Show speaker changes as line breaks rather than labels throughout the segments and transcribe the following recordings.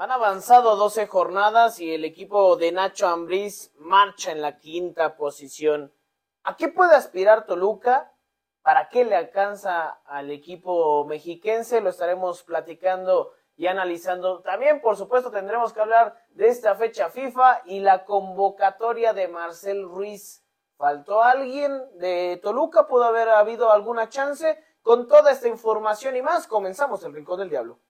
Han avanzado 12 jornadas y el equipo de Nacho Ambriz marcha en la quinta posición. ¿A qué puede aspirar Toluca? ¿Para qué le alcanza al equipo mexiquense? Lo estaremos platicando y analizando. También, por supuesto, tendremos que hablar de esta fecha FIFA y la convocatoria de Marcel Ruiz. ¿Faltó alguien de Toluca? ¿Pudo haber habido alguna chance? Con toda esta información y más, comenzamos el Rincón del Diablo.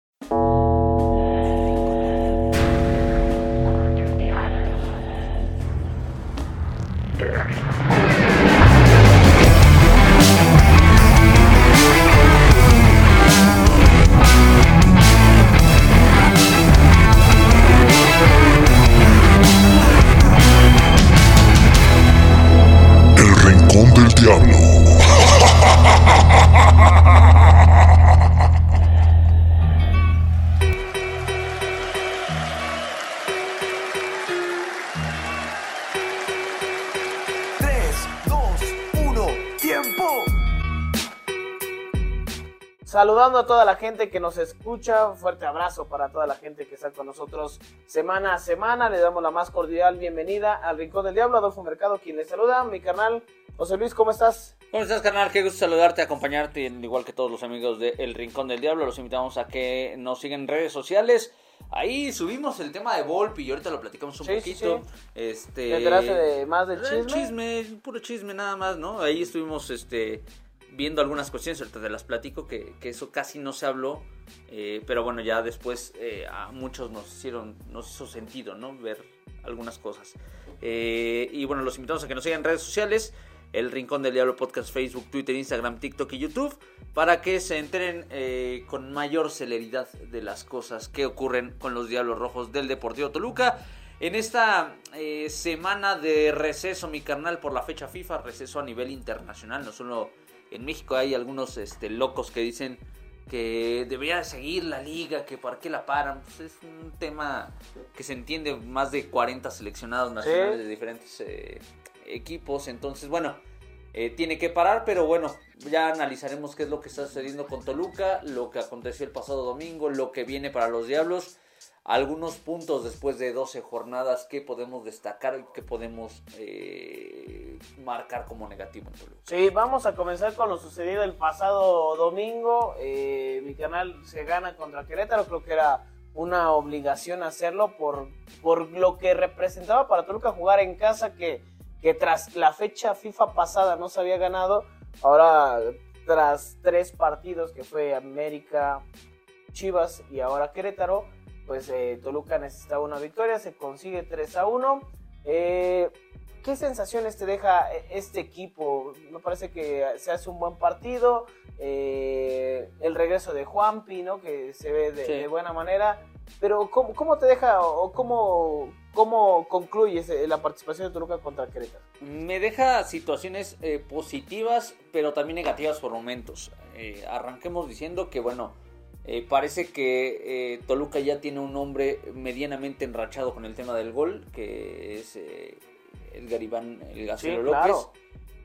Saludando a toda la gente que nos escucha, un fuerte abrazo para toda la gente que está con nosotros semana a semana. Le damos la más cordial bienvenida al Rincón del Diablo, Adolfo Mercado, quien le saluda. Mi canal, José Luis, ¿cómo estás?
¿Cómo estás, carnal? Qué gusto saludarte, acompañarte, al igual que todos los amigos de El Rincón del Diablo. Los invitamos a que nos sigan en redes sociales. Ahí subimos el tema de Volpi y ahorita lo platicamos un
Sí, sí,
poquito.
sí.
Este,
¿Te enteraste de más del
El
chisme?
chisme, puro chisme nada más, ¿no? Ahí estuvimos este, viendo algunas cuestiones, ahorita te las platico, que, que eso casi no se habló. eh, pero bueno, ya después eh, a muchos nos hicieron, nos hizo sentido, ¿no? Ver algunas cosas. Eh, y bueno, los invitamos a que nos sigan en redes sociales. El Rincón del Diablo Podcast, Facebook, Twitter, Instagram, TikTok y YouTube, para que se enteren con mayor celeridad de las cosas que ocurren con los Diablos Rojos del Deportivo Toluca. En esta semana de receso, mi carnal, por la fecha FIFA, receso a nivel internacional, no solo en México, hay algunos este, locos que dicen que debería seguir la liga, que para qué la paran. Pues es un tema que se entiende más de 40 seleccionados nacionales
Sí.
de diferentes eh, equipos. Entonces, bueno, eh, tiene que parar, pero bueno, ya analizaremos qué es lo que está sucediendo con Toluca, lo que aconteció el pasado domingo, lo que viene para los Diablos. Algunos puntos después de 12 jornadas que podemos destacar y que podemos eh, marcar como negativo en Toluca.
Sí, vamos a comenzar con lo sucedido el pasado domingo. Eh, mi canal se gana contra Querétaro, creo que era una obligación hacerlo por, por lo que representaba para Toluca jugar en casa, que, que tras la fecha FIFA pasada no se había ganado, ahora tras tres partidos que fue América, Chivas y ahora Querétaro, pues eh, Toluca necesitaba una victoria, se consigue 3 a 1. Eh, ¿Qué sensaciones te deja eh, este equipo? Me parece que se hace un buen partido. eh, el regreso de Juanpi, ¿no? Que se ve de,
Sí.
de buena manera. Pero ¿cómo, cómo te deja o cómo, cómo concluyes eh, la participación de Toluca contra Querétaro?
Me deja situaciones eh, positivas, pero también negativas por momentos. Eh, arranquemos diciendo que, bueno, eh, parece que Toluca ya tiene un hombre medianamente enrachado con el tema del gol, que es Edgar Iván el Gacero
Sí,
López.
claro.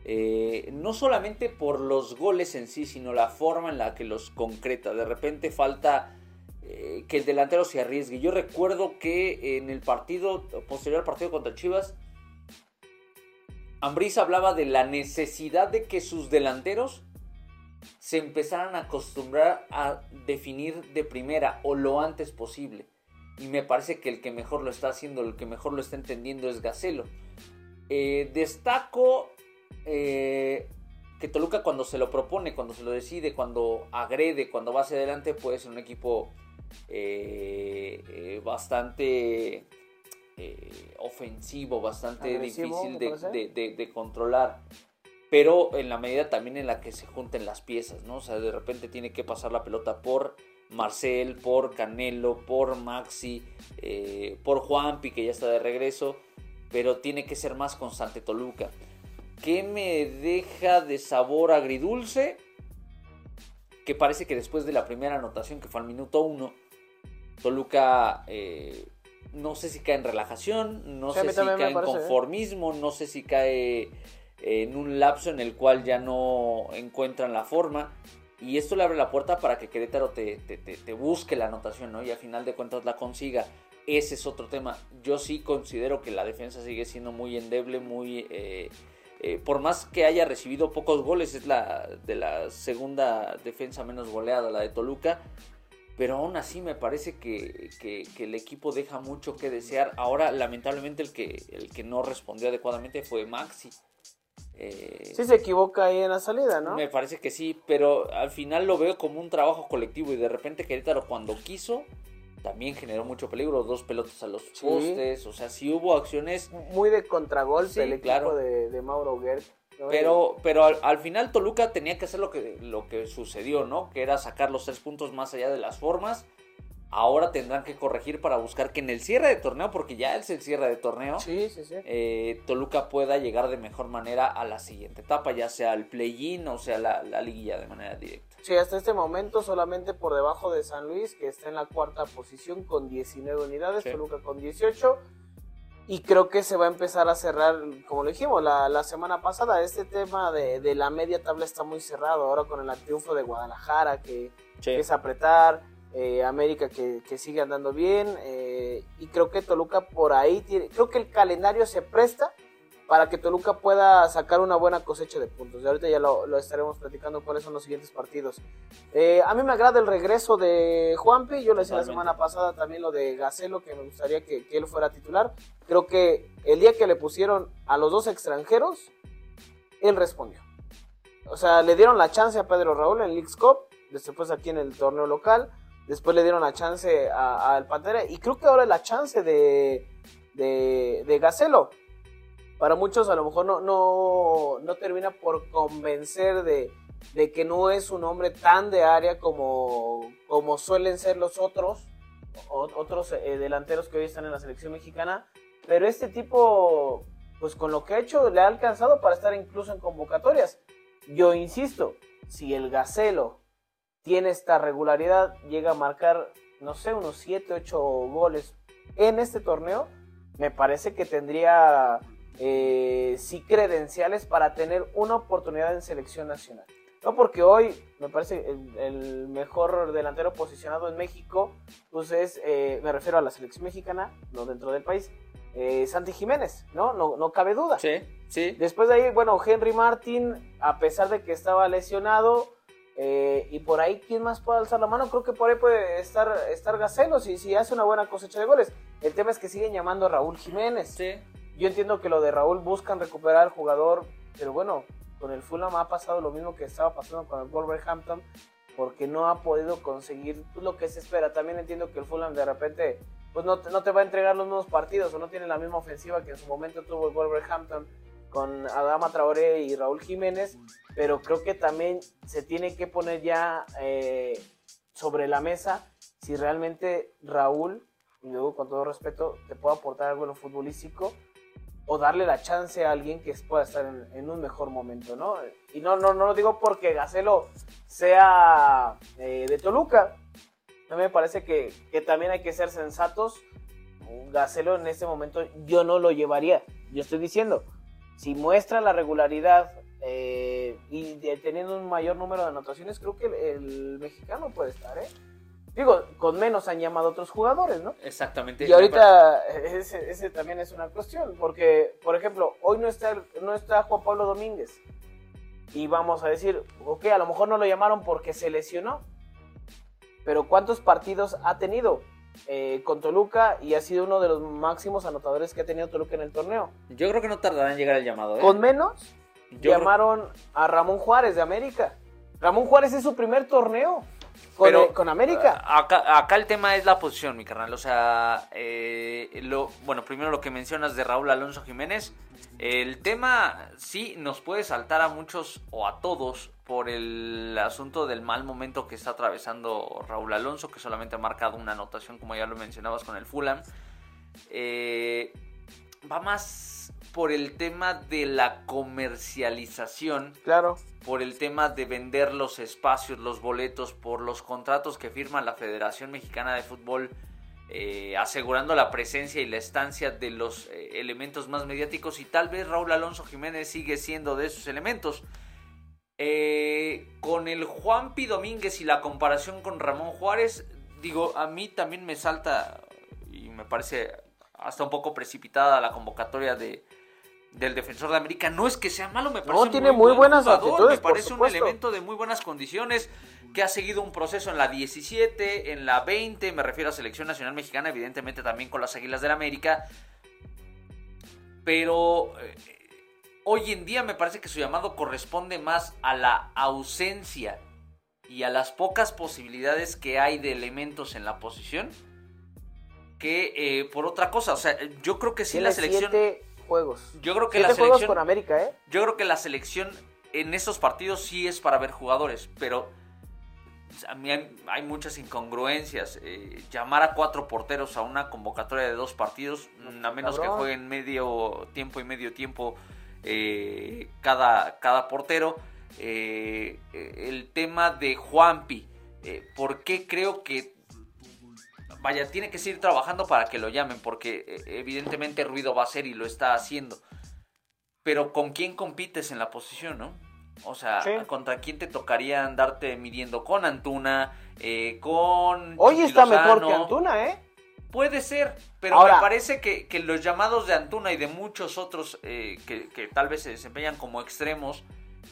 Eh, no solamente por los goles en sí, sino la forma en la que los concreta. De repente falta eh, que el delantero se arriesgue. Yo recuerdo que en el partido, posterior al partido contra Chivas, Ambriz hablaba de la necesidad de que sus delanteros se empezaran a acostumbrar a definir de primera o lo antes posible. Y me parece que el que mejor lo está haciendo, el que mejor lo está entendiendo es Gacelo. Eh, destaco eh, que Toluca cuando se lo propone, cuando se lo decide, cuando agrede, cuando va hacia adelante, puede ser un equipo eh, bastante ofensivo, bastante difícil
me
de,
parece.
de- de- de controlar. Pero en la medida también en la que se junten las piezas, ¿no? O sea, de repente tiene que pasar la pelota por Marcel, por Canelo, por Maxi, eh, por Juanpi, que ya está de regreso. Pero tiene que ser más constante Toluca. ¿Qué me deja de sabor agridulce? Que parece que después de la primera anotación, que fue al minuto 1, Toluca eh, no sé si cae en relajación, no
Sí,
sé si cae en
¿eh?
conformismo, no sé si cae en un lapso en el cual ya no encuentran la forma. Y esto le abre la puerta para que Querétaro te, busque la anotación, ¿no? Y al final de cuentas la consiga. Ese es otro tema. Yo sí considero que la defensa sigue siendo muy endeble, muy... eh, eh, por más que haya recibido pocos goles, es la de la segunda defensa menos goleada, la de Toluca. Pero aún así me parece que, que- que el equipo deja mucho que desear. Ahora, lamentablemente, el que, el que no respondió adecuadamente fue Maxi. Eh,
Sí se equivoca ahí en la salida, ¿no?
me parece que sí, pero al final lo veo como un trabajo colectivo y de repente Querétaro cuando quiso también generó mucho peligro, dos pelotas a los
Sí.
postes, o sea, sí hubo acciones,
Muy de contragolpe
Sí,
el equipo
claro.
de, de Mauro Gert. ¿no?
pero pero al, al final Toluca tenía que hacer lo que lo que sucedió, ¿no? Que era sacar los tres puntos más allá de las formas. Ahora tendrán que corregir para buscar que en el cierre de torneo, porque ya es el cierre de torneo,
Sí, sí, sí.
eh, Toluca pueda llegar de mejor manera a la siguiente etapa, ya sea el play-in o sea la, la liguilla de manera directa.
Sí, hasta este momento solamente por debajo de San Luis, que está en la cuarta posición con 19 unidades. Toluca con 18. Y creo que se va a empezar a cerrar, como lo dijimos la, la semana pasada, este tema de, de la media tabla está muy cerrado. Ahora con el triunfo de Guadalajara, que
Sí.
es apretar, eh, América que, que sigue andando bien, eh, y creo que Toluca por ahí tiene, creo que el calendario se presta para que Toluca pueda sacar una buena cosecha de puntos. Y ahorita ya lo, lo estaremos platicando cuáles son los siguientes partidos. Eh, a mí me agrada el regreso de Juanpi, yo le decía la semana pasada también lo de Gacelo, que me gustaría que, que él fuera titular. Creo que el día que le pusieron a los dos extranjeros, él respondió. O sea, le dieron la chance a Pedro Raúl en Leagues Cup, después aquí en el torneo local, después le dieron la chance al Pantera, y creo que ahora es la chance de, de, de Gacelo. Para muchos a lo mejor no, no, no termina por convencer de, de que no es un hombre tan de área como, como suelen ser los otros, o- otros eh, delanteros que hoy están en la selección mexicana, pero este tipo, pues con lo que ha hecho, le ha alcanzado para estar incluso en convocatorias. Yo insisto, si el Gacelo tiene esta regularidad, llega a marcar, no sé, unos 7, 8 goles en este torneo, me parece que tendría eh, sí credenciales para tener una oportunidad en selección nacional. No porque hoy me parece el, el mejor delantero posicionado en México, pues es, eh, me refiero a la selección mexicana, no dentro del país, eh, Santi Jiménez, ¿no? ¿no? No cabe duda.
Sí, sí.
Después de ahí, bueno, Henry Martin, a pesar de que estaba lesionado, eh, y por ahí, ¿quién más puede alzar la mano? Creo que por ahí puede estar, estar Gacelo, si, si hace una buena cosecha de goles. El tema es que siguen llamando a Raúl Jiménez.
Sí.
Yo entiendo que lo de Raúl buscan recuperar al jugador, pero bueno, con el Fulham ha pasado lo mismo que estaba pasando con el Wolverhampton, porque no ha podido conseguir lo que se espera. También entiendo que el Fulham de repente pues no te, no te va a entregar los mismos partidos o no tiene la misma ofensiva que en su momento tuvo el Wolverhampton con Adama Traoré y Raúl Jiménez, pero creo que también se tiene que poner ya eh, sobre la mesa si realmente Raúl, y luego con todo respeto, te puede aportar algo en lo futbolístico o darle la chance a alguien que pueda estar en, en un mejor momento, ¿no? Y no, no, no lo digo porque Gacelo sea eh, de Toluca. A mí me parece que, que también hay que ser sensatos. Gacelo en este momento yo no lo llevaría. Yo estoy diciendo, si muestra la regularidad eh, y de- teniendo un mayor número de anotaciones, creo que el, el mexicano puede estar, ¿eh? Digo, con menos han llamado otros jugadores, ¿no?
Exactamente.
Y ahorita ese, ese también es una cuestión, porque, por ejemplo, hoy no está, no está Juan Pablo Domínguez. Y vamos a decir, ok, a lo mejor no lo llamaron porque se lesionó. Pero ¿cuántos partidos ha tenido eh, con Toluca y ha sido uno de los máximos anotadores que ha tenido Toluca en el torneo?
Yo creo que no tardará en llegar el llamado. ¿eh?
Con menos,
Yo
llamaron a Ramón Juárez de América. Ramón Juárez es su primer torneo con,
Pero,
con América.
Acá, acá el tema es la posición, mi carnal. O sea, eh, lo, bueno, primero lo que mencionas de Raúl Alonso Jiménez. El tema sí nos puede saltar a muchos o a todos por el asunto del mal momento que está atravesando Raúl Alonso, que solamente ha marcado una anotación, como ya lo mencionabas, con el Fulham. Eh, va más por el tema de la comercialización
Claro.
por el tema de vender los espacios, los boletos, por los contratos que firma la Federación Mexicana de Fútbol, eh, asegurando la presencia y la estancia de los eh, elementos más mediáticos y tal vez Raúl Alonso Jiménez sigue siendo de esos elementos. Eh, con el Juanpi Domínguez y la comparación con Ramón Juárez, digo, a mí también me salta y me parece hasta un poco precipitada la convocatoria de del defensor de América. No es que sea malo, me parece
tiene muy
buen
buenas
jugador,
actitudes,
me
por
parece un elemento de muy buenas condiciones que ha seguido un proceso en la 17, en la 20, me refiero a Selección Nacional Mexicana, evidentemente también con las Águilas del América. Pero eh, hoy en día me parece que su llamado corresponde más a la ausencia y a las pocas posibilidades que hay de elementos en la posición que eh, por otra cosa. O sea, yo creo que sí la selección.
siete juegos.
Yo creo que
siete
la
juegos
selección.
con América, ¿eh?
Yo creo que la selección en estos partidos sí es para ver jugadores, pero a mí hay, hay muchas incongruencias. Eh, llamar a cuatro porteros a una convocatoria de dos partidos, a menos que jueguen medio tiempo y medio tiempo eh, cada, cada portero. Eh, el tema de Juanpi, ¿por qué creo que vaya, tiene que seguir trabajando para que lo llamen, porque eh, evidentemente ruido va a ser y lo está haciendo. Pero ¿con quién compites en la posición, no? O sea,
Sí.
¿contra quién te tocaría andarte midiendo? Con Antuna, eh, con...
Hoy está mejor que Antuna, ¿eh?
Puede ser, pero
Ahora-
me parece que, que los llamados de Antuna y de muchos otros eh, que, que tal vez se desempeñan como extremos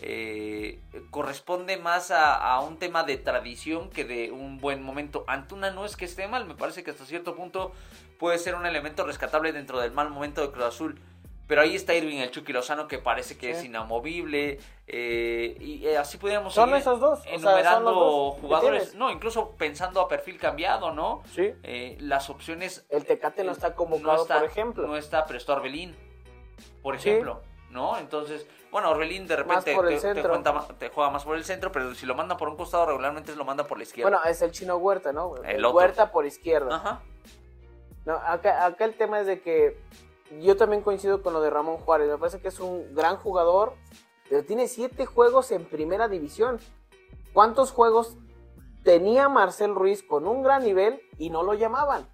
eh, corresponde más a, a un tema de tradición que de un buen momento. Antuna no es que esté mal, me parece que hasta cierto punto puede ser un elemento rescatable dentro del mal momento de Cruz Azul. Pero ahí está Irving el Chucky Lozano que parece que
Sí.
es inamovible. eh, y eh, así podríamos
Son
seguir
esos dos, o sea,
enumerando
los dos
jugadores. No, incluso pensando a perfil cambiado, ¿no?
Sí.
Eh, las opciones
El Tecate no está convocado,
no está,
por ejemplo.
No está, pero está Orbelín, por
Sí.
ejemplo, ¿no? Entonces, bueno, Orbelín de repente
el
te, te
centro.
cuenta ma- te juega más por el centro, pero si lo manda por un costado, regularmente lo manda por la izquierda.
Bueno, es el chino Huerta, ¿no?
El otro.
Huerta por izquierda.
Ajá.
No, acá, acá el tema es de que yo también coincido con lo de Ramón Juárez. Me parece que es un gran jugador, pero tiene siete juegos en primera división. ¿Cuántos juegos tenía Marcel Ruiz con un gran nivel y no lo llamaban?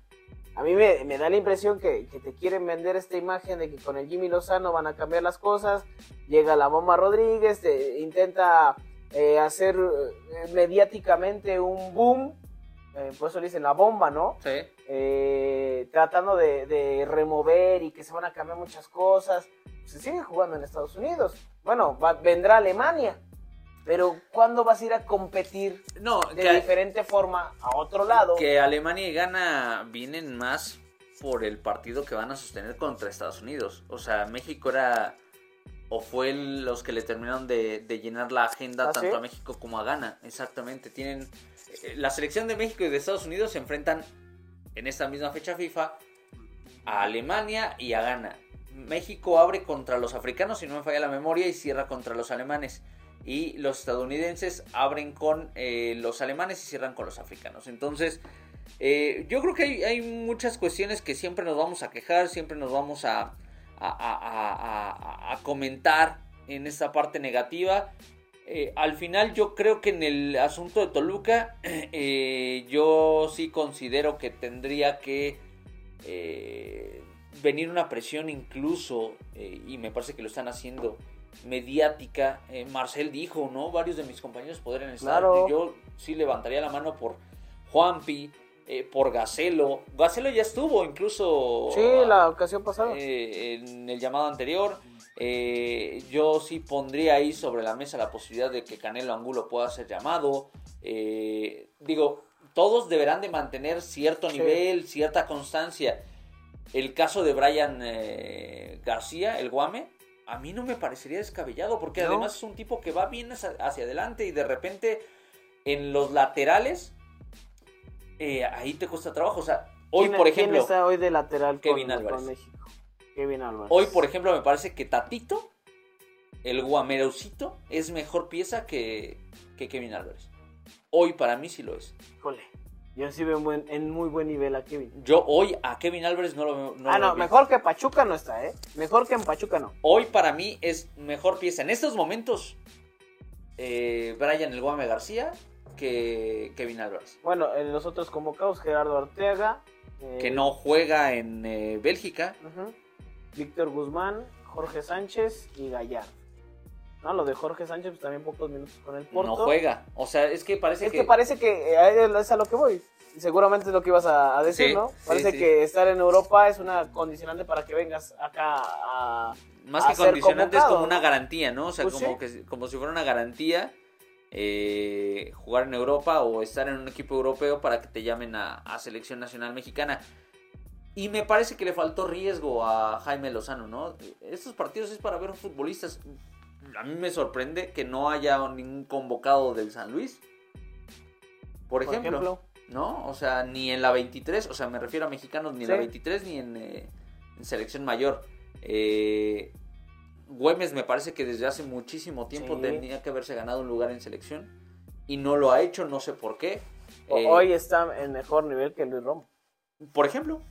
A mí me, me da la impresión que, que te quieren vender esta imagen de que con el Jimmy Lozano van a cambiar las cosas. Llega la Bomba Rodríguez, te- intenta eh, hacer eh, mediáticamente un boom. eh, por eso le dicen la bomba, ¿no?
Sí.
eh, tratando de, de remover y que se van a cambiar muchas cosas. Se sigue jugando en Estados Unidos. Bueno, va- vendrá Alemania. Pero ¿cuándo vas a ir a competir
No,
de
que,
diferente forma a otro lado?
que Alemania y Ghana vienen más por el partido que van a sostener contra Estados Unidos. O sea, México era o fue los que le terminaron de, de llenar la agenda
¿Ah,
tanto
sí?
a México como a Ghana. Exactamente. Tienen eh, la selección de México y de Estados Unidos se enfrentan en esta misma fecha FIFA a Alemania y a Ghana. México abre contra los africanos, si no me falla la memoria, y cierra contra los alemanes. Y los estadounidenses abren con eh, los alemanes y cierran con los africanos. Entonces, eh, yo creo que hay, hay muchas cuestiones que siempre nos vamos a quejar, siempre nos vamos a, a- a- a- a- a comentar en esta parte negativa. Eh, al final yo creo que en el asunto de Toluca, eh, yo sí considero que tendría que eh, venir una presión incluso, y me parece que lo están haciendo, mediática. Marcel dijo, ¿no? Varios de mis compañeros podrían estar.
Claro.
Yo sí levantaría la mano por Juanpi, eh, por Gacelo. Gacelo ya estuvo incluso
Sí, la ocasión pasada.
eh, en el llamado anterior. Eh, yo sí pondría ahí sobre la mesa la posibilidad de que Canelo Angulo pueda ser llamado. Eh, digo, todos deberán de mantener cierto
Sí.
nivel, cierta constancia. El caso de Brian García, el Guame, a mí no me parecería descabellado, porque
No.
además es un tipo que va bien hacia adelante y de repente en los laterales, eh, ahí te cuesta trabajo. O sea, hoy,
¿Quién-
por
quién
ejemplo,
está hoy de lateral
Kevin
con,
Álvarez.
con México? Kevin Álvarez.
Hoy, por ejemplo, me parece que Tatito, el guamerosito, es mejor pieza que, que Kevin Álvarez. Hoy para mí sí lo es.
Híjole, yo sí veo en, buen- en muy buen nivel a Kevin.
Yo hoy a Kevin Álvarez no lo veo. no
ah, no, mejor que Pachuca no está, ¿eh? Mejor que en Pachuca no.
Hoy para mí es mejor pieza en estos momentos eh, Brian el Guame García que Kevin Álvarez.
Bueno, en los otros convocados, Gerardo Ortega. eh,
Que no juega en eh, Bélgica.
Víctor Guzmán, Jorge Sánchez y Gallardo. No, lo de Jorge Sánchez, pues también pocos minutos con el Porto.
No juega. O sea, es que parece
Es
que...
que parece que eh, es a lo que voy. Seguramente es lo que ibas a, a decir,
Sí,
¿no? Parece
sí.
que estar en Europa es una condicionante para que vengas acá a...
Más
a
que
ser
condicionante es como una garantía, ¿no? O sea,
Pues
como, que, como si fuera una garantía eh, jugar en Europa o estar en un equipo europeo para que te llamen a, a selección nacional mexicana. Y me parece que le faltó riesgo a Jaime Lozano, ¿no? Estos partidos es para ver futbolistas. A mí me sorprende que no haya ningún convocado del San Luis. Por
Por
ejemplo,
ejemplo.
¿no? O sea, ni en la 23, o sea, me refiero a mexicanos, ni en la
Sí.
23 ni en, eh, en selección mayor. Eh, Güemes me parece que desde hace muchísimo tiempo
Sí.
tenía que haberse ganado un lugar en selección y no lo ha hecho, no sé por qué. Eh,
Hoy está en mejor nivel que Luis Romo.
por ejemplo,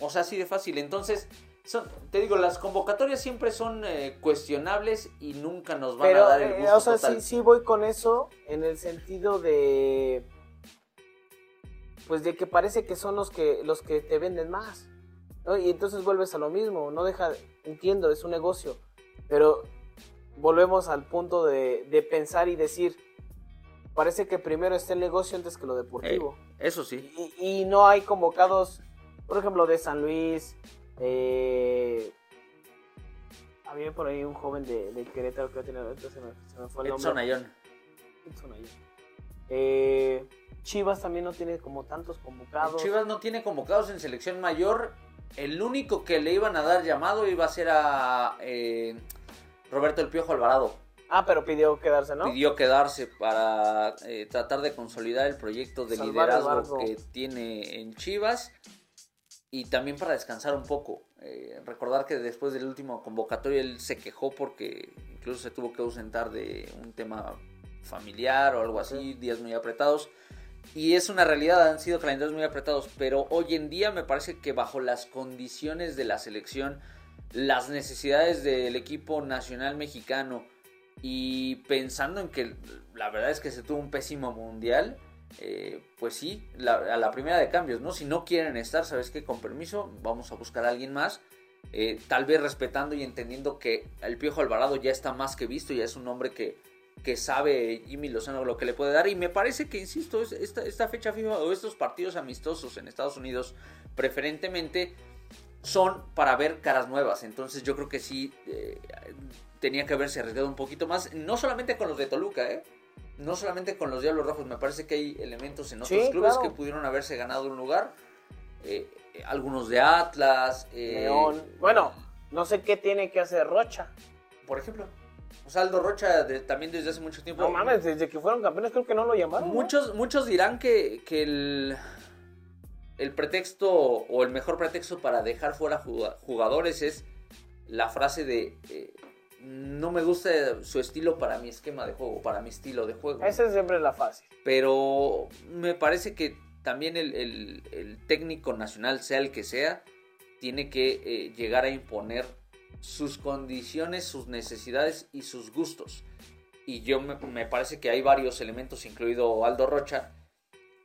o sea, así de fácil. Entonces, son, te digo, las convocatorias siempre son eh, cuestionables y nunca nos van
Pero,
a dar el
eh,
gusto
o sea,
total.
sí, sí voy con eso en el sentido de... Pues de que parece que son los que, los que te venden más. ¿no? Y entonces vuelves a lo mismo. No deja... Entiendo, es un negocio. Pero volvemos al punto de, de pensar y decir... Parece que primero está el negocio antes que lo deportivo.
Eso sí.
Y, y no hay convocados, por ejemplo, de San Luis. eh, había por ahí un joven de, de Querétaro que tiene, se me, se me fue el
Edson
nombre.
Ayón.
Edson Ayón. Eh, Chivas también no tiene como tantos convocados.
Chivas no tiene convocados en selección mayor. El único que le iban a dar llamado iba a ser a eh, Roberto El Piojo Alvarado.
Ah, pero pidió quedarse, ¿no?
Pidió quedarse para eh, tratar de consolidar el proyecto de
Salvar
liderazgo que tiene en Chivas y también para descansar un poco. Eh, recordar que después del último convocatorio él se quejó porque incluso se tuvo que ausentar de un tema familiar o algo así, días muy apretados. Y es una realidad, han sido calendarios muy apretados, pero hoy en día me parece que bajo las condiciones de la selección, las necesidades del equipo nacional mexicano y pensando en que la verdad es que se tuvo un pésimo mundial, eh, pues sí, a la primera de cambios, ¿no? Si no quieren estar, ¿sabes qué? Con permiso, vamos a buscar a alguien más. eh, tal vez respetando y entendiendo que el Piojo Alvarado ya está más que visto, ya es un hombre que, que sabe Jimmy Lozano lo que le puede dar. Y me parece que, insisto, es- esta, esta fecha FIFA o estos partidos amistosos en Estados Unidos, preferentemente, son para ver caras nuevas. Entonces yo creo que sí eh, tenía que haberse arriesgado un poquito más. No solamente con los de Toluca, ¿eh? No solamente con los Diablos Rojos. Me parece que hay elementos en otros
Sí,
clubes
claro.
que pudieron haberse ganado un lugar. Eh, eh, algunos de Atlas.
León. Bueno, no sé qué tiene que hacer Rocha.
Por ejemplo. O sea, Aldo Rocha de- también desde hace mucho tiempo.
No mames, desde que fueron campeones creo que no lo llamaron. ¿no?
Muchos, muchos dirán que, que el, el pretexto o el mejor pretexto para dejar fuera juga- jugadores es la frase de eh, no me gusta su estilo para mi esquema de juego, para mi estilo de juego.
Esa es siempre la fácil.
Pero me parece que también el, el- el técnico nacional, sea el que sea, tiene que eh, llegar a imponer sus condiciones, sus necesidades y sus gustos. Y yo me, me parece que hay varios elementos, incluido Aldo Rocha,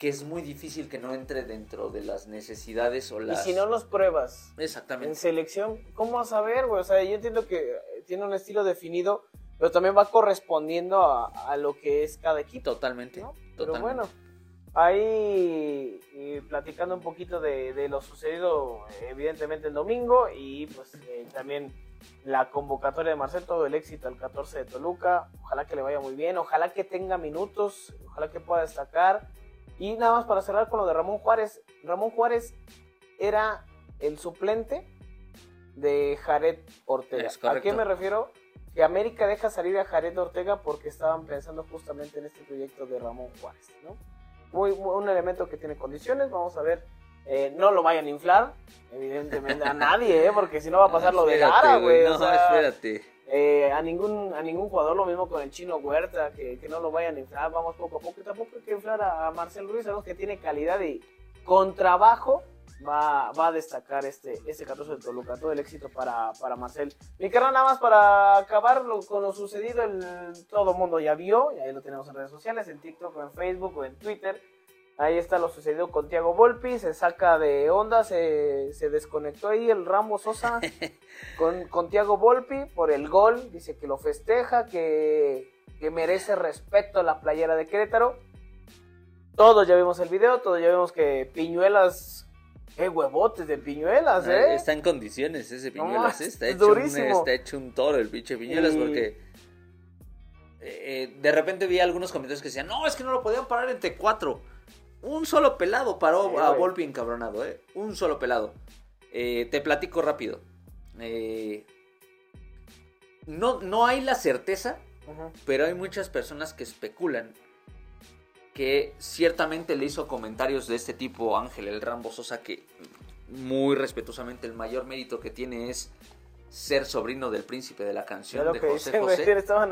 que es muy difícil que no entre dentro de las necesidades o
Y
las...
si no los pruebas en
Exactamente.
selección, ¿cómo vas a ver, güey? O sea, yo entiendo que tiene un estilo definido, pero también va correspondiendo a, a lo que es cada equipo.
Totalmente.
¿no? Pero
totalmente.
bueno, ahí eh, platicando un poquito de, de lo sucedido evidentemente el domingo y pues eh, también la convocatoria de Marcel, todo el éxito al 14 de Toluca, ojalá que le vaya muy bien, ojalá que tenga minutos, ojalá que pueda destacar. Y nada más para cerrar con lo de Ramón Juárez, Ramón Juárez era el suplente de Jared Ortega. ¿A qué me refiero? Que América deja salir a Jared Ortega porque estaban pensando justamente en este proyecto de Ramón Juárez, ¿no? Muy, muy- un elemento que tiene condiciones, vamos a ver. eh, no lo vayan a inflar, evidentemente, a nadie, ¿eh? porque si no va a pasar lo de Lara, güey.
No,
o sea,
espérate.
Eh, a ningún a ningún jugador lo mismo con el chino Huerta que, que no lo vayan a inflar vamos poco a poco tampoco hay que inflar a, a Marcel Ruiz sabemos que tiene calidad y con trabajo va, va a destacar este, este 14 de Toluca. Todo el éxito para, para Marcel. Mi carnal nada más para acabar con lo sucedido todo el mundo ya vio y ahí lo tenemos en redes sociales en TikTok o en Facebook o en Twitter Ahí está lo sucedido con Thiago Volpi, se saca de onda, se, se desconectó ahí el Rambo Sosa con, con Thiago Volpi por el gol, dice que lo festeja, que, que merece respeto a la playera de Querétaro. Todos ya vimos el video, todos ya vimos que Piñuelas, qué huevotes de Piñuelas,
Ah,
¿eh?
Está en condiciones ese Piñuelas, ¿eh?
es
está, hecho un,
durísimo.
está hecho un toro el pinche Piñuelas
Y-
porque eh, de repente vi algunos comentarios que decían, no, es que no lo podían parar entre cuatro. Un solo pelado paró
Sí,
a. Volpi encabronado, ¿eh? Un solo pelado. Eh, te platico rápido. Eh, no, no hay la certeza, pero hay muchas personas que especulan que ciertamente le hizo comentarios de este tipo Ángel el Rambo Sosa que muy respetuosamente el mayor mérito que tiene es ser sobrino del príncipe de la canción de José
dicen,
José.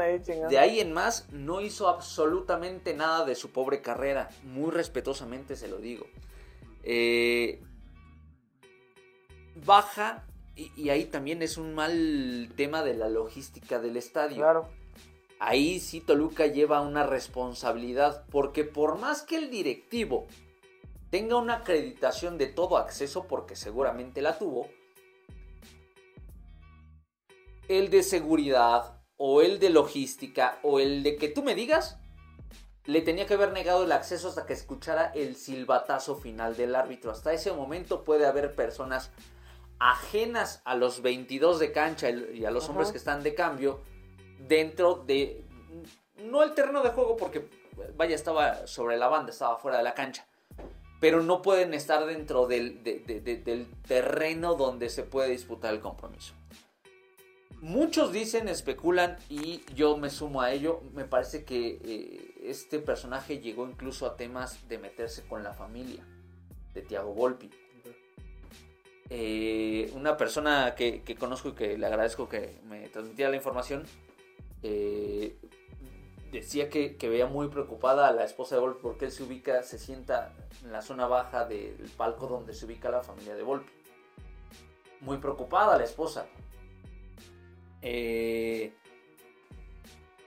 ahí.
De ahí en más no hizo absolutamente nada de su pobre carrera. Muy respetuosamente se lo digo. Eh, baja y, y ahí también es un mal tema de la logística del estadio
Claro.
ahí sí Toluca lleva una responsabilidad, porque por más que el directivo tenga una acreditación de todo acceso, porque seguramente la tuvo, el de seguridad o el de logística o el de que tú me digas, le tenía que haber negado el acceso hasta que escuchara el silbatazo final del árbitro. Hasta ese momento puede haber personas ajenas a los 22 de cancha y a los
Ajá.
hombres que están de cambio dentro de no el terreno de juego porque vaya estaba sobre la banda estaba fuera de la cancha pero no pueden estar dentro del, de- de- de- del terreno donde se puede disputar el compromiso muchos dicen especulan y yo me sumo a ello me parece que eh, este personaje llegó incluso a temas de meterse con la familia de Tiago Volpi eh, una persona que, conozco y que le agradezco que me transmitiera la información, eh, decía que, que veía muy preocupada a la esposa de Volpi porque él se ubica, se sienta en la zona baja del palco donde se ubica la familia de Volpi. Muy preocupada la esposa. Eh,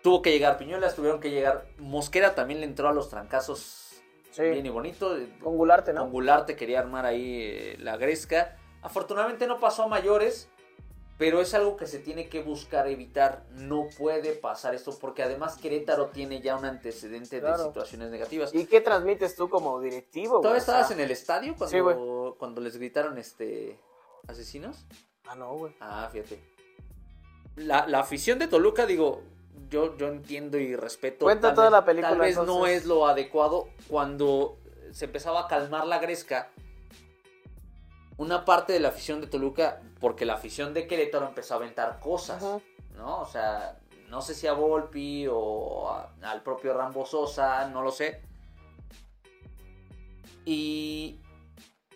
tuvo que llegar Piñuelas, tuvieron que llegar. Mosquera también le entró a los trancazos
Sí.
bien y bonito.
Con Gularte, ¿no?
Con Gularte quería armar ahí eh, la gresca. Afortunadamente no pasó a mayores, pero es algo que se tiene que buscar evitar. No puede pasar esto porque además Querétaro tiene ya un antecedente
Claro.
de situaciones negativas.
¿Y qué transmites tú como directivo?
¿Todavía estabas en el estadio
Sí,
cuando, cuando les gritaron este asesinos?
Ah, no, güey.
Ah, fíjate. La, la afición de Toluca, digo, yo, yo entiendo y respeto.
Cuenta
tal
toda la película,
Tal vez no es lo adecuado cuando se empezaba a calmar la gresca. Una parte de la afición de Toluca, porque la afición de Querétaro empezó a aventar cosas. ¿no? O sea, no sé si a Volpi o a- al propio Rambo Sosa, no lo sé. Y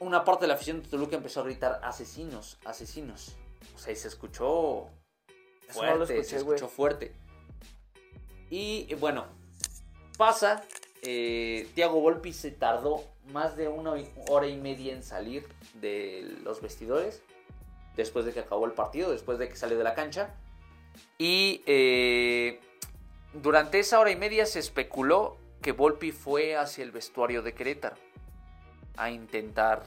una parte de la afición de Toluca empezó a gritar asesinos, asesinos. O sea, y se escuchó
Eso no lo
fuerte,
escuché,
se escuchó fuerte. Y eh, bueno, pasa. eh, Tiago Volpi se tardó más de una hora y media en salir de los vestidores. Después de que acabó el partido, después de que salió de la cancha. Y eh, durante esa hora y media se especuló que Volpi fue hacia el vestuario de Querétaro a intentar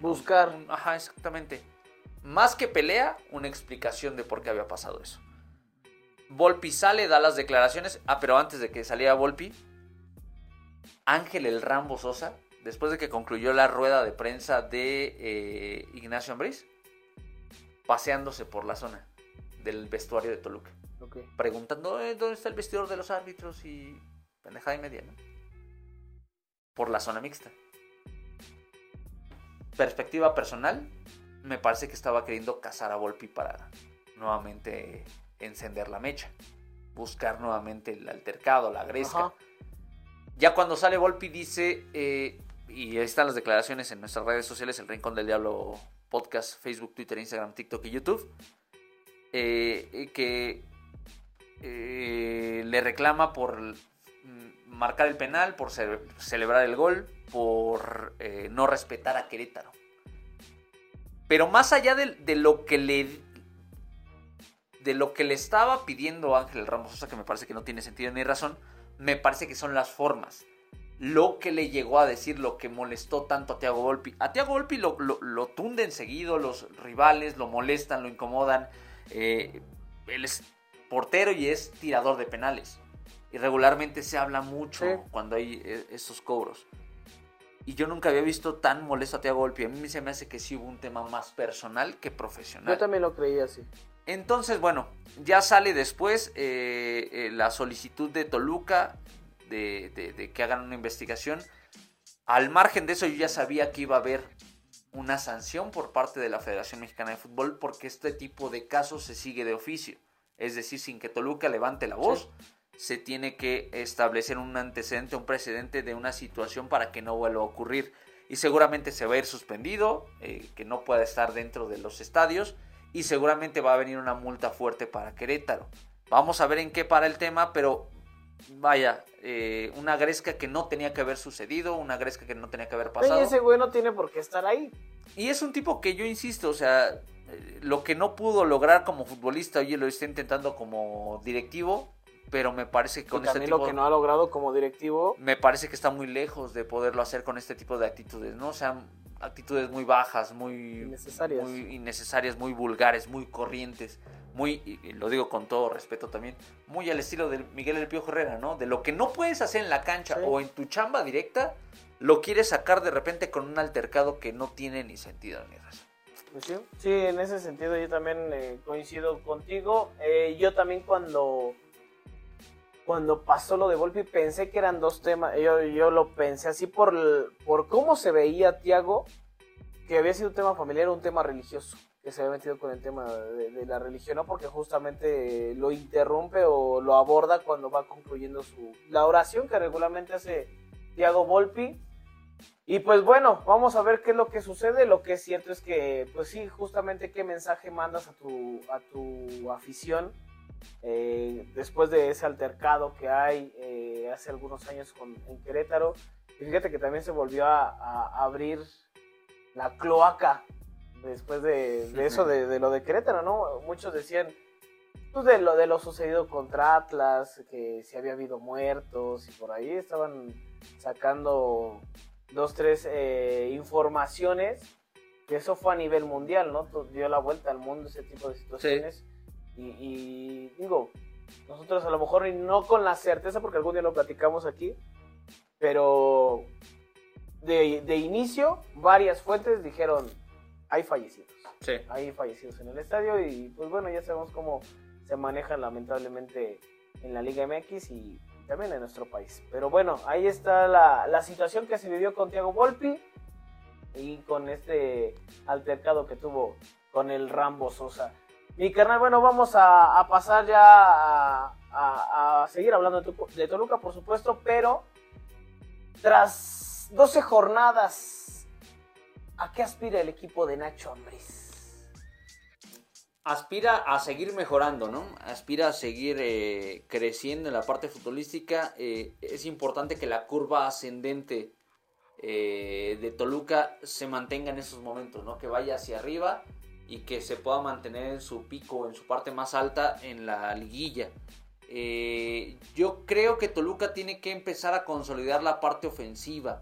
Buscar.
ajá, exactamente. Más que pelea, una explicación de por qué había pasado eso. Volpi sale, da las declaraciones. Ah, pero antes de que saliera Volpi, Ángel el Rambo Sosa, después de que concluyó la rueda de prensa de eh, Ignacio Ambriz, paseándose por la zona del vestuario de Toluca, preguntando "Eh, dónde está el vestidor de los árbitros y pendejada y media, ¿no? Por la zona mixta. Perspectiva personal, me parece que estaba queriendo cazar a Volpi para nuevamente encender la mecha, buscar nuevamente el altercado, la gresca.
Ajá.
Ya cuando sale Volpi dice, eh, y ahí están las declaraciones en nuestras redes sociales, el Rincón del Diablo podcast, Facebook, Twitter, Instagram, TikTok y YouTube, eh, que eh, le reclama por marcar el penal, por ce- celebrar el gol, por no respetar a Querétaro. Pero más allá de, de lo que le de lo que le estaba pidiendo Ángel Ramos Sosa, que me parece que no tiene sentido ni razón, me parece que son las formas. lo que le llegó a decir, lo que molestó tanto a Thiago Volpi. A Thiago Volpi lo, lo, lo tunden seguido los rivales, lo molestan, lo incomodan. Eh, él es portero y es tirador de penales. Y regularmente se habla mucho
Sí.
cuando hay eh, estos cobros. Y yo nunca había visto tan molesto a Thiago Volpi. A mí se me hace que sí hubo un tema más personal que profesional.
Yo también lo creía así.
Entonces, bueno, ya sale después eh, eh, la solicitud de Toluca de, de- de que hagan una investigación. Al margen de eso, yo ya sabía que iba a haber una sanción por parte de la Federación Mexicana de Fútbol porque este tipo de casos se sigue de oficio. Es decir, sin que Toluca levante la voz, se tiene que establecer un antecedente, un precedente de una situación para que no vuelva a ocurrir. Y seguramente se va a ir suspendido, eh, que no pueda estar dentro de los estadios y seguramente va a venir una multa fuerte para Querétaro. Vamos a ver en qué para el tema, pero vaya, eh, una gresca que no tenía que haber sucedido, una gresca que no tenía que haber pasado.
Y ese güey no tiene por qué estar ahí.
Y es un tipo que yo insisto, o sea, eh, lo que no pudo lograr como futbolista, oye, lo está intentando como directivo, pero me parece que con este tipo
lo que no ha logrado como directivo.
me parece que está muy lejos de poderlo hacer con este tipo de actitudes, ¿no? O sea, actitudes muy bajas, muy
Innecesarias.
muy innecesarias, muy vulgares, muy corrientes, muy, y y lo digo con todo respeto también, muy al estilo de Miguel El Piojo Herrera, ¿no? De lo que no puedes hacer en la cancha
Sí.
o en tu chamba directa, lo quieres sacar de repente con un altercado que no tiene ni sentido ni razón.
Pues sí, sí, en ese sentido yo también eh, coincido contigo. Eh, yo también cuando cuando pasó lo de Volpi pensé que eran dos temas. Yo, yo lo pensé así por, por cómo se veía Tiago, que había sido un tema familiar un tema religioso, que se había metido con el tema de, la religión, ¿no? porque justamente lo interrumpe o lo aborda cuando va concluyendo su la oración que regularmente hace Tiago Volpi. Y pues bueno, vamos a ver qué es lo que sucede. Lo que es cierto es que, pues sí, justamente qué mensaje mandas a tu, a tu afición eh, después de ese altercado que hay eh, hace algunos años con, en Querétaro. Y fíjate que también se volvió a, a abrir la cloaca después de, de eso, de, de lo de Querétaro, ¿no? Muchos decían, pues de lo, de lo sucedido contra Atlas, que si había habido muertos y por ahí estaban sacando dos, tres eh, informaciones, que eso fue a nivel mundial, ¿no? Dio la vuelta al mundo ese tipo de situaciones. Y, y digo, nosotros a lo mejor no con la certeza, porque algún día lo platicamos aquí, pero de, de inicio varias fuentes dijeron, hay fallecidos
Sí.
hay fallecidos en el estadio y pues bueno, ya sabemos cómo se manejan lamentablemente en la Liga MX y también en nuestro país. Pero bueno, ahí está la, la situación que se vivió con Thiago Volpi y con este altercado que tuvo con el Rambo Sosa. Mi carnal, bueno, vamos a, pasar ya a, seguir hablando de Toluca, por supuesto, pero tras 12 jornadas, ¿a qué aspira el equipo de Nacho Ambriz?
aspira a seguir mejorando, ¿no? Aspira a seguir eh, creciendo en la parte futbolística. Eh, es importante que la curva ascendente eh, de Toluca se mantenga en esos momentos, ¿no? Que vaya hacia arriba y que se pueda mantener en su pico, en su parte más alta en la liguilla. Eh, yo creo que Toluca tiene que empezar a consolidar la parte ofensiva.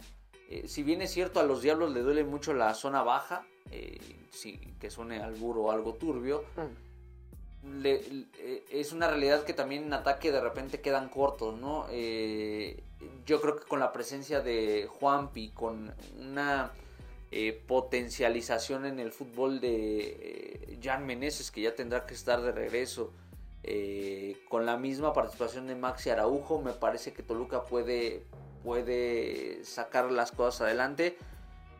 Eh, si bien es cierto, a los Diablos le duele mucho la zona baja, eh, sí, que suene albur o algo turbio, es una realidad que también en ataque de repente quedan cortos, ¿no? Yo creo que con la presencia de Juanpi, con una eh, potencialización en el fútbol de eh, Jan Meneses, que ya tendrá que estar de regreso, eh, con la misma participación de Maxi Araujo, me parece que Toluca puede, puede sacar las cosas adelante.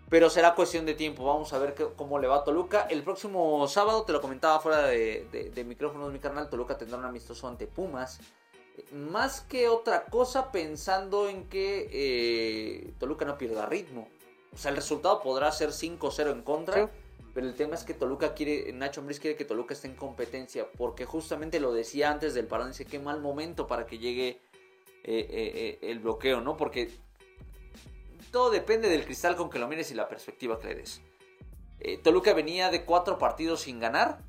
Pero será cuestión de tiempo. Vamos a ver cómo le va a Toluca. El próximo sábado, te lo comentaba fuera de, de- de micrófonos, mi canal, Toluca tendrá un amistoso ante Pumas. Más que otra cosa, pensando en que Toluca no pierda ritmo. O sea, el resultado podrá ser 5-0 en contra.
Sí.
Pero el tema es que Toluca quiere, Nacho Ambriz quiere que Toluca esté en competencia. Porque justamente lo decía antes del parón, dice qué mal momento para que llegue eh, eh, eh, el bloqueo, ¿no? Porque todo depende del cristal con que lo mires y la perspectiva que le des. Toluca venía de cuatro partidos sin ganar,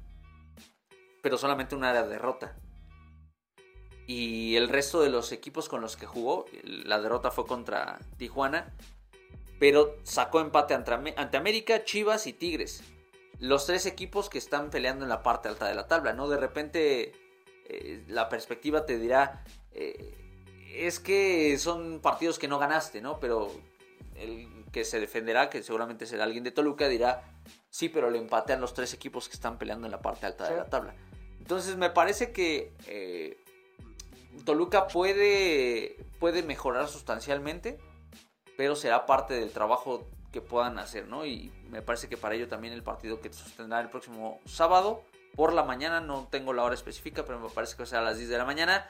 pero solamente una derrota. y el resto de los equipos con los que jugó, la derrota fue contra Tijuana, pero sacó empate ante, Am- ante América, Chivas y Tigres. Los tres equipos que están peleando en la parte alta de la tabla, ¿no? De repente eh, la perspectiva te dirá, eh, es que son partidos que no ganaste, ¿no? Pero el que se defenderá, que seguramente será alguien de Toluca, dirá, sí, pero le empatean los tres equipos que están peleando en la parte alta
Sí.
de la tabla. Entonces me parece que eh, Toluca puede, puede mejorar sustancialmente, pero será parte del trabajo que puedan hacer, ¿no? Y me parece que para ello también el partido que sostendrá el próximo sábado por la mañana, no tengo la hora específica, pero me parece que será a las 10 de la mañana,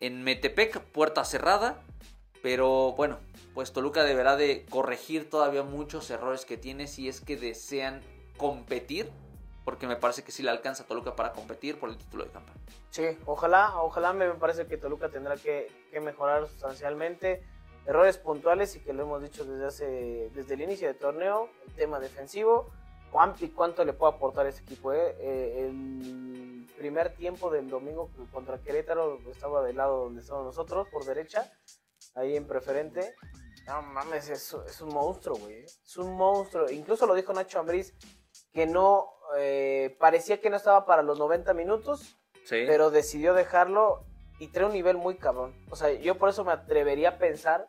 en Metepec, puerta cerrada, pero bueno, pues Toluca deberá de corregir todavía muchos errores que tiene si es que desean competir, porque me parece que sí le alcanza a Toluca para competir por el título de campeón.
Sí, ojalá, ojalá me parece que Toluca tendrá que mejorar sustancialmente. Errores puntuales y que lo hemos dicho desde hace desde el inicio del torneo, el tema defensivo, Juanpi, cuánto le puede aportar ese equipo. eh? Eh, el primer tiempo del domingo contra Querétaro estaba del lado donde estamos nosotros, por derecha, ahí en preferente. No mames, es, es un monstruo, güey. Es un monstruo. Incluso lo dijo Nacho Ambriz, que no eh, parecía que no estaba para los 90 minutos,
Sí.
pero decidió dejarlo y trae un nivel muy cabrón. O sea, yo por eso me atrevería a pensar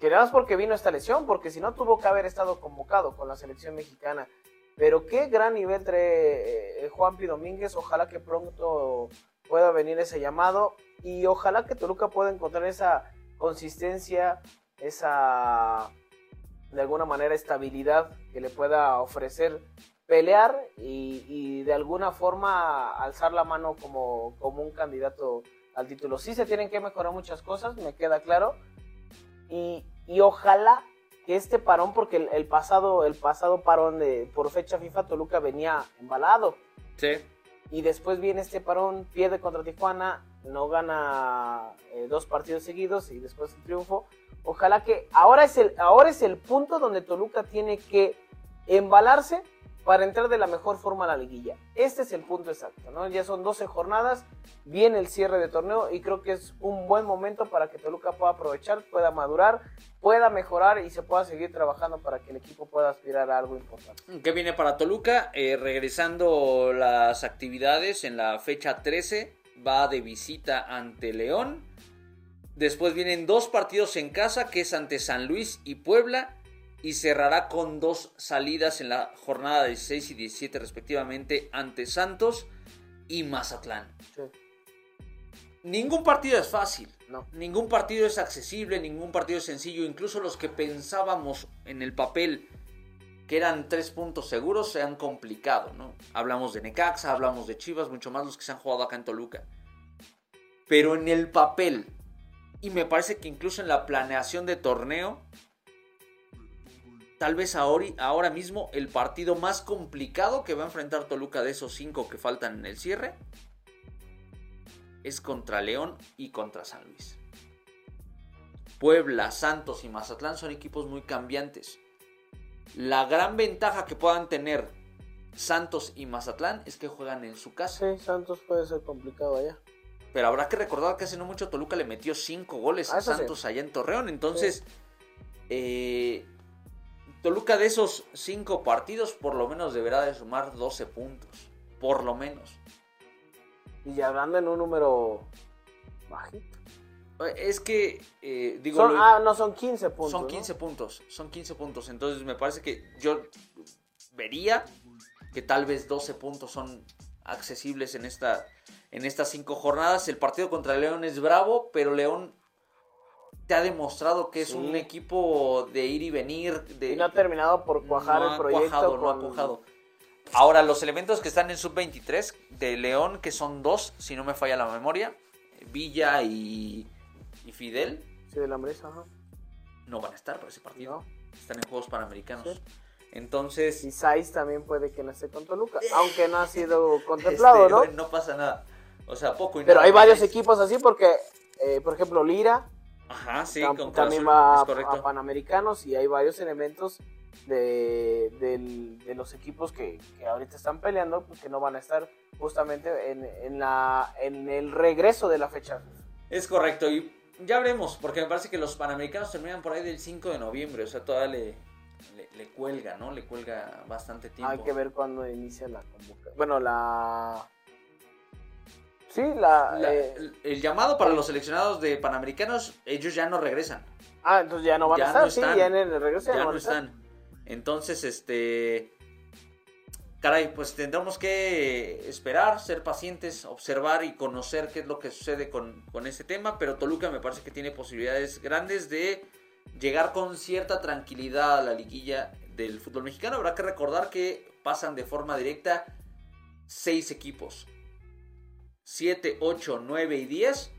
que nada más porque vino esta lesión, porque si no tuvo que haber estado convocado con la selección mexicana. Pero qué gran nivel trae eh, Juanpi Domínguez. Ojalá que pronto pueda venir ese llamado y ojalá que Toluca pueda encontrar esa consistencia, esa de alguna manera estabilidad que le pueda ofrecer pelear y, y de alguna forma alzar la mano como, como un candidato al título. Sí se tienen que mejorar muchas cosas, me queda claro. Y, y ojalá que este parón, porque el, el pasado, el pasado parón de, por fecha FIFA Toluca venía embalado.
Sí.
Y después viene este parón, pierde contra Tijuana, no gana eh, dos partidos seguidos y después el triunfo. Ojalá que ahora es, el, ahora es el punto donde Toluca tiene que embalarse para entrar de la mejor forma a la liguilla. Este es el punto exacto, ¿no? Ya son 12 jornadas, viene el cierre de torneo y creo que es un buen momento para que Toluca pueda aprovechar, pueda madurar, pueda mejorar y se pueda seguir trabajando para que el equipo pueda aspirar a algo importante.
¿Qué viene para Toluca? Eh, regresando las actividades en la fecha 13, va de visita ante León. Después vienen dos partidos en casa, que es ante San Luis y Puebla. Y cerrará con dos salidas en la jornada 16 y 17 respectivamente ante Santos y Mazatlán.
Sí.
Ningún partido es fácil.
No.
Ningún partido es accesible, ningún partido es sencillo. Incluso los que pensábamos en el papel que eran tres puntos seguros se han complicado, ¿no? Hablamos de Necaxa, hablamos de Chivas, mucho más los que se han jugado acá en Toluca. Pero en el papel, y me parece que incluso en la planeación de torneo, tal vez ahora, ahora mismo el partido más complicado que va a enfrentar Toluca de esos cinco que faltan en el cierre es contra León y contra San Luis. Puebla, Santos y Mazatlán son equipos muy cambiantes. La gran ventaja que puedan tener Santos y Mazatlán es que juegan en su casa.
Sí, Santos puede ser complicado allá.
Pero habrá que recordar que hace no mucho Toluca le metió 5 goles
Ah,
a
sí.
Santos allá en Torreón. Entonces, eh, Toluca de esos 5 partidos por lo menos deberá de sumar 12 puntos. Por lo menos.
Y hablando en un número bajito.
Eh, Es que, eh, digo,
Son-
lo-
ah, no, son 15 puntos.
son
¿no?
15 puntos. Son 15 puntos. Entonces me parece que yo vería que tal vez 12 puntos son accesibles en esta en estas cinco jornadas. El partido contra León es bravo, pero León te ha demostrado que es
Sí.
un equipo de ir y venir. De,
Y no ha terminado por cuajar
no
el proyecto.
cuajado, no ha cuajado. Ahora, los elementos que están en sub-23 de León, que son dos, si no me falla la memoria, Villa y, y Fidel,
Sí, de la ajá.
no van a estar para ese partido.
No.
Están en Juegos Panamericanos.
Sí.
Entonces,
Y Saiz también puede que no esté con Toluca, aunque no ha sido contemplado,
este,
¿no?
bueno, no pasa nada. O sea, poco y
Pero
nada
hay varios equipos así porque, eh, por ejemplo, Lira
Ajá, sí, con
también va a, Panamericanos y hay varios elementos de, del- de los equipos que, que ahorita están peleando, pues que no van a estar justamente en, en, la, en el regreso de la fecha.
Es correcto, y ya veremos, porque me parece que los panamericanos terminan por ahí del 5 de noviembre, o sea, todavía le, le, le cuelga, ¿no? Le cuelga bastante tiempo.
Hay que ver cuándo inicia la convocatoria. Bueno, la... Sí, la...
La-
eh,
el, el llamado para los seleccionados de panamericanos, ellos ya no regresan.
Ah, entonces ya no van
Ya
a estar,
no
sí,
están.
ya en el regreso ya,
ya
no
están. Entonces, este. Caray, pues tendremos que esperar, ser pacientes, observar y conocer qué es lo que sucede con, con este tema. Pero Toluca me parece que tiene posibilidades grandes de llegar con cierta tranquilidad a la liguilla del fútbol mexicano. Habrá que recordar que pasan de forma directa seis equipos. 7, 8, 9 y 10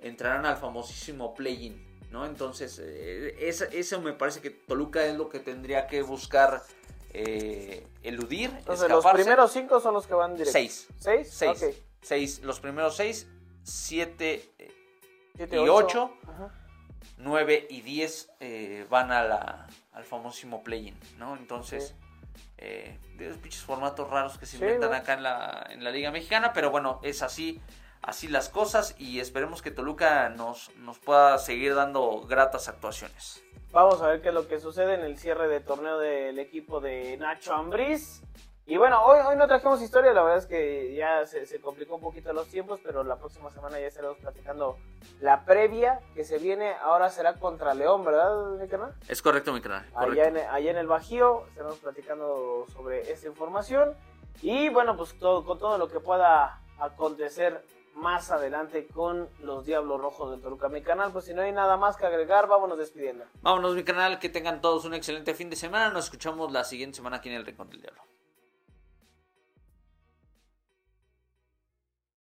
entrarán al famosísimo play-in, ¿no? Entonces, eh, eso me parece que Toluca es lo que tendría que buscar eh, eludir,
Entonces los
escaparse.
primeros cinco son los que van directo.
Seis.
¿Seis?
Seis.
Ok.
Seis. Los primeros seis, siete, eh,
Siete,
Y
ocho.
ocho.
Ajá.
9 y 10 eh, van a la, al famosísimo play-in, ¿no? Entonces. Eh, de esos pinches formatos raros que se
Sí,
inventan
¿no?
acá en la, en la Liga Mexicana, pero bueno, es así, así las cosas y esperemos que Toluca nos, nos pueda seguir dando gratas actuaciones.
Vamos a ver qué es lo que sucede en el cierre de torneo del equipo de Nacho Ambriz. Y bueno, hoy, hoy no trajimos historia, la verdad es que ya se, se complicó un poquito los tiempos, pero la próxima semana ya estaremos platicando la previa que se viene. Ahora será contra León, ¿verdad, mi canal?
Es correcto, mi canal.
Allá en, allá en el Bajío estaremos platicando sobre esta información. Y bueno, pues todo, con todo lo que pueda acontecer más adelante con los Diablos Rojos del Toluca. Mi canal, pues si no hay nada más que agregar, vámonos despidiendo.
Vámonos, mi canal, que tengan todos un excelente fin de semana. Nos escuchamos la siguiente semana aquí en el Rincón del Diablo.